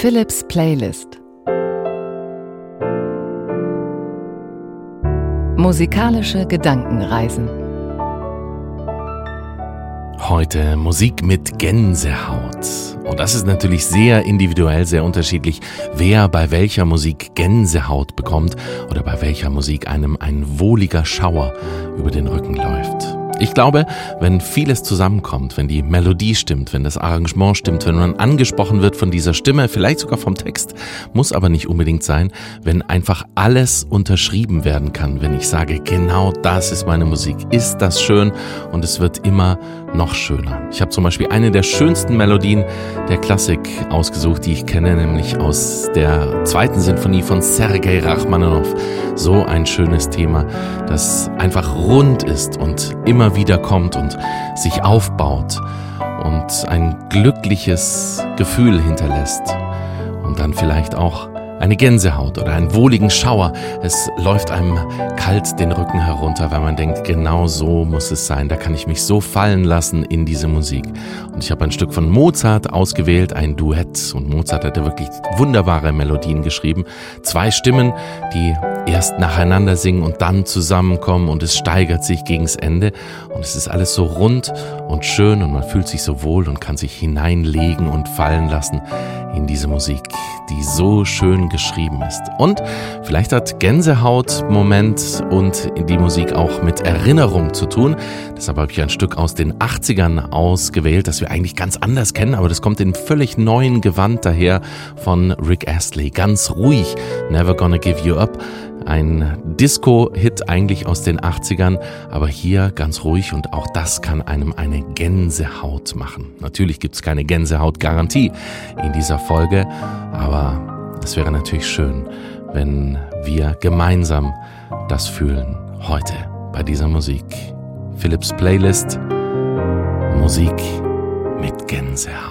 Philips Playlist Musikalische Gedankenreisen Heute Musik mit Gänsehaut. Und das ist natürlich sehr individuell, sehr unterschiedlich, wer bei welcher Musik Gänsehaut bekommt oder bei welcher Musik einem ein wohliger Schauer über den Rücken läuft. Ich glaube, wenn vieles zusammenkommt, wenn die Melodie stimmt, wenn das Arrangement stimmt, wenn man angesprochen wird von dieser Stimme, vielleicht sogar vom Text, muss aber nicht unbedingt sein, wenn einfach alles unterschrieben werden kann, wenn ich sage, genau das ist meine Musik, ist das schön und es wird immer noch schöner. Ich habe zum Beispiel eine der schönsten Melodien der Klassik ausgesucht, die ich kenne, nämlich aus der zweiten Sinfonie von Sergei Rachmaninow. So ein schönes Thema, das einfach rund ist und immer immer wieder kommt und sich aufbaut und ein glückliches Gefühl hinterlässt und dann vielleicht auch eine Gänsehaut oder einen wohligen Schauer. Es läuft einem kalt den Rücken herunter, weil man denkt, genau so muss es sein. Da kann ich mich so fallen lassen in diese Musik. Und ich habe ein Stück von Mozart ausgewählt, ein Duett. Und Mozart hatte wirklich wunderbare Melodien geschrieben. Zwei Stimmen, die erst nacheinander singen und dann zusammenkommen und es steigert sich gegens Ende. Und es ist alles so rund und schön und man fühlt sich so wohl und kann sich hineinlegen und fallen lassen in diese Musik, die so schön geschrieben ist. Und vielleicht hat Gänsehaut-Moment und die Musik auch mit Erinnerung zu tun. Deshalb habe ich ein Stück aus den 80ern ausgewählt, das wir eigentlich ganz anders kennen, aber das kommt in völlig neuen Gewand daher von Rick Astley. Ganz ruhig, Never Gonna Give You Up. Ein Disco-Hit eigentlich aus den 80ern, aber hier ganz ruhig und auch das kann einem eine Gänsehaut machen. Natürlich gibt es keine Gänsehaut-Garantie in dieser Folge, aber es wäre natürlich schön, wenn wir gemeinsam das fühlen heute bei dieser Musik. Philips Playlist Musik mit Gänsehaut.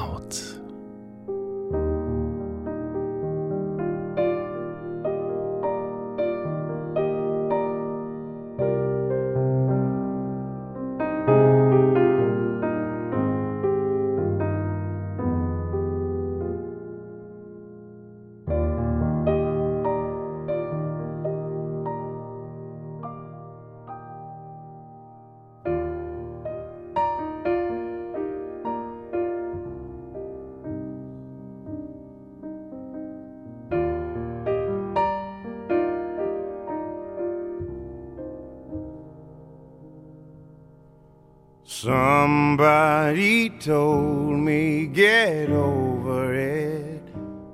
Somebody told me get over it.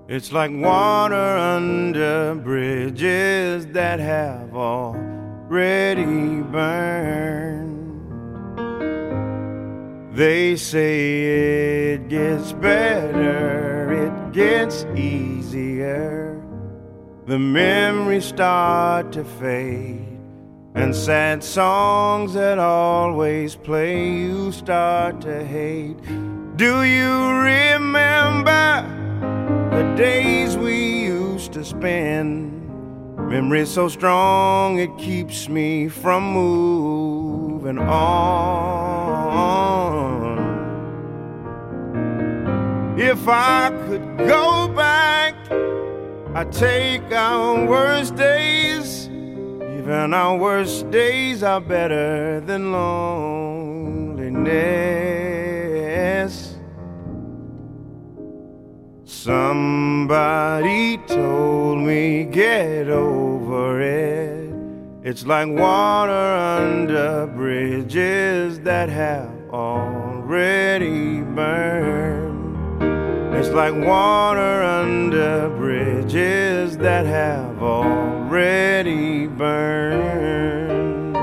It's like water under bridges that have already burned. They say it gets better, it gets easier. The memories start to fade and sad songs that always play, you start to hate. Do you remember the days we used to spend? Memory so strong it keeps me from moving on. If I could go back, I'd take our worst days even our worst days are better than loneliness. Somebody told me get over it. It's like water under bridges that have already burned. Like water under bridges that have already burned.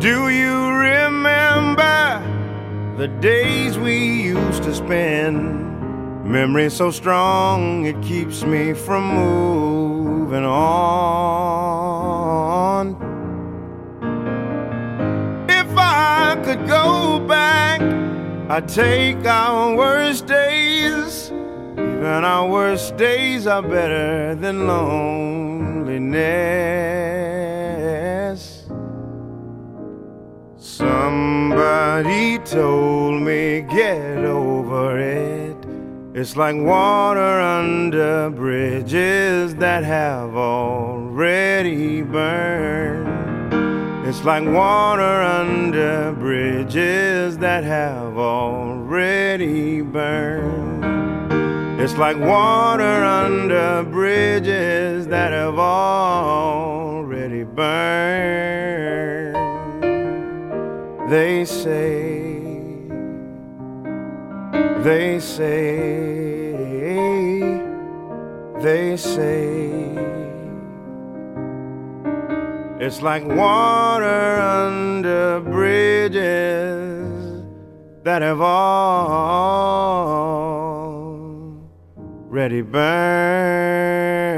Do you remember the days we used to spend? Memory so strong it keeps me from moving on. If I could go back, I'd take our worst days, even our worst days are better than loneliness. Somebody told me get over it. It's like water under bridges that have already burned. It's like water under bridges that have already burned. It's like water under bridges that have already burned. They say, they say, they say. It's like water under bridges that have already burned.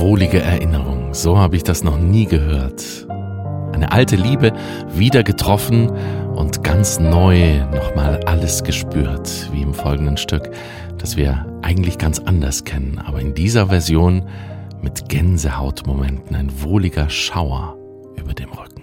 Wohlige Erinnerung, so habe ich das noch nie gehört. Eine alte Liebe wieder getroffen und ganz neu nochmal alles gespürt, wie im folgenden Stück, das wir eigentlich ganz anders kennen, aber in dieser Version mit Gänsehautmomenten, ein wohliger Schauer über dem Rücken.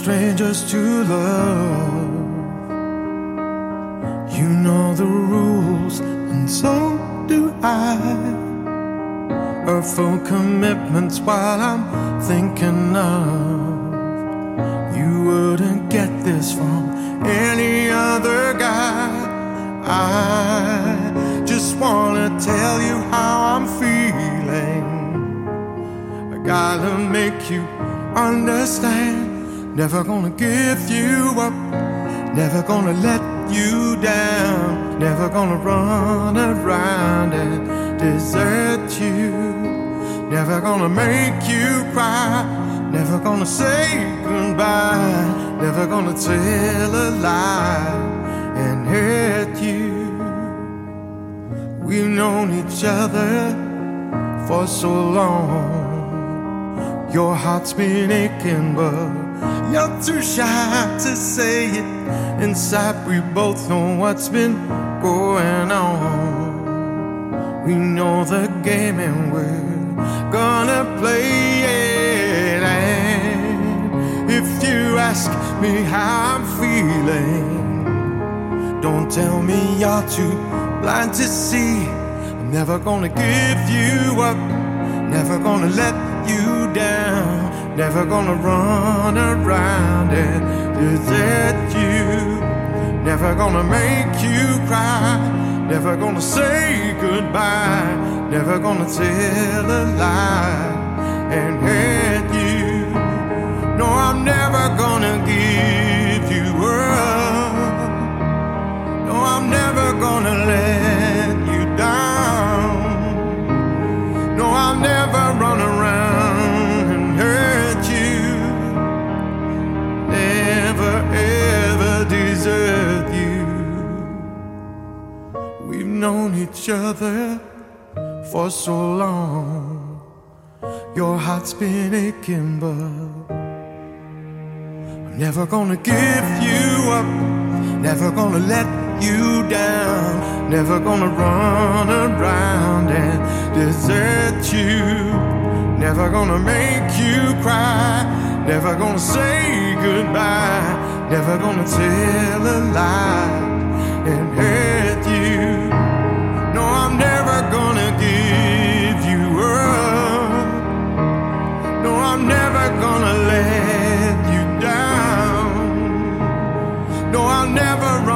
Strangers to love. You know the rules, and so do I. Full commitment's while I'm thinking of. You wouldn't get this from any other guy. I just wanna tell you how I'm feeling. I gotta make you understand. Never gonna give you up, never gonna let you down, never gonna run around and desert you, never gonna make you cry, never gonna say goodbye, never gonna tell a lie and hurt you. We've known each other for so long, your heart's been aching, but you're too shy to say it. Inside, we both know what's been going on. We know the game and we're gonna play it. And if you ask me how I'm feeling, don't tell me you're too blind to see. I'm never gonna give you up, never gonna let you down. Never gonna run around and desert you. Never gonna make you cry. Never gonna say goodbye. Never gonna tell a lie and hurt you. No, I'm never gonna give you up. No, I'm never gonna let known each other for so long. Your heart's been aching, but I'm never gonna give you up. Never gonna let you down. Never gonna run around and desert you. Never gonna make you cry. Never gonna say goodbye. Never gonna tell a lie and hurt gonna let you down. No, I'll never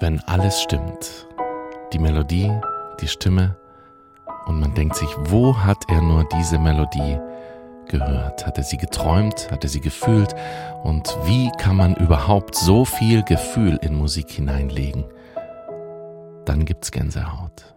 wenn alles stimmt. Die Melodie, die Stimme und man denkt sich, wo hat er nur diese Melodie gehört? Hat er sie geträumt? Hat er sie gefühlt? Und wie kann man überhaupt so viel Gefühl in Musik hineinlegen? Dann gibt's Gänsehaut.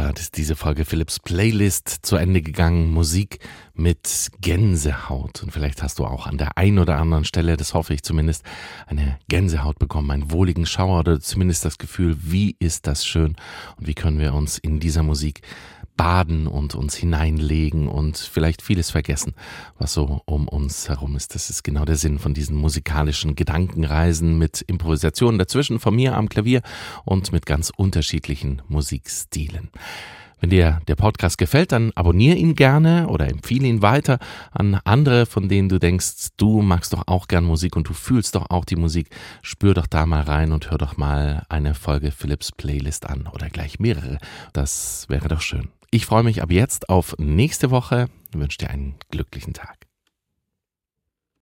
Mozart ist diese Folge Philips Playlist zu Ende gegangen. Musik mit Gänsehaut. Und vielleicht hast du auch an der einen oder anderen Stelle, das hoffe ich zumindest, eine Gänsehaut bekommen, einen wohligen Schauer oder zumindest das Gefühl, wie ist das schön und wie können wir uns in dieser Musik baden und uns hineinlegen und vielleicht vieles vergessen, was so um uns herum ist. Das ist genau der Sinn von diesen musikalischen Gedankenreisen mit Improvisationen dazwischen von mir am Klavier und mit ganz unterschiedlichen Musikstilen. Wenn dir der Podcast gefällt, dann abonniere ihn gerne oder empfehle ihn weiter an andere, von denen du denkst, du magst doch auch gern Musik und du fühlst doch auch die Musik. Spür doch da mal rein und hör doch mal eine Folge Philips Playlist an oder gleich mehrere. Das wäre doch schön. Ich freue mich ab jetzt auf nächste Woche. Ich wünsche dir einen glücklichen Tag.